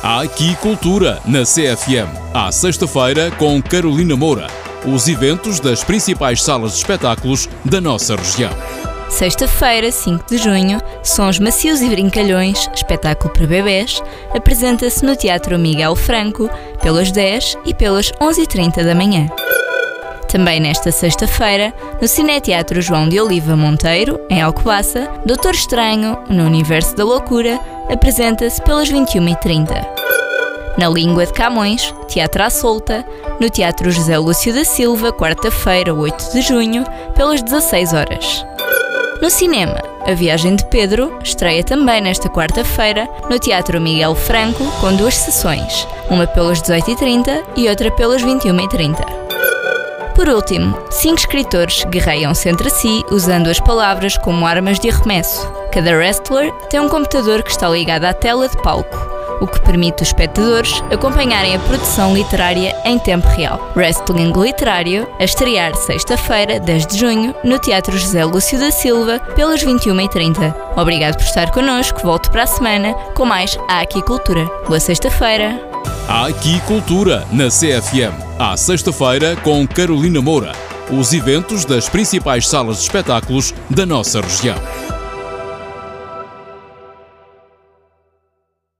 Há aqui cultura na CFM. À sexta-feira com Carolina Moura. Os eventos das principais salas de espetáculos da nossa região. Sexta-feira, 5 de junho, Sons Macios e Brincalhões, espetáculo para bebés, apresenta-se no Teatro Miguel Franco pelas 10 e pelas 11h30 da manhã. Também nesta sexta-feira, no Cineteatro João de Oliva Monteiro, em Alcobaça, Doutor Estranho, no Universo da Loucura, apresenta-se pelas 21h30. Na Língua de Camões, Teatro à Solta, no Teatro José Lúcio da Silva, quarta-feira, 8 de junho, pelas 16 horas. No cinema, A Viagem de Pedro estreia também nesta quarta-feira no Teatro Miguel Franco com duas sessões, uma pelas 18h30 e outra pelas 21h30. Por último, cinco escritores guerreiam-se entre si usando as palavras como armas de arremesso. Cada wrestler tem um computador que está ligado à tela de palco, o que permite os espectadores acompanharem a produção literária em tempo real. Wrestling Literário, a estrear sexta-feira, 10 de junho, no Teatro José Lúcio da Silva, pelas 21h30. Obrigado por estar connosco, volto para a semana com mais Aqui Cultura. Boa sexta-feira! Aqui cultura na CFM. À sexta-feira com Carolina Moura. Os eventos das principais salas de espetáculos da nossa região.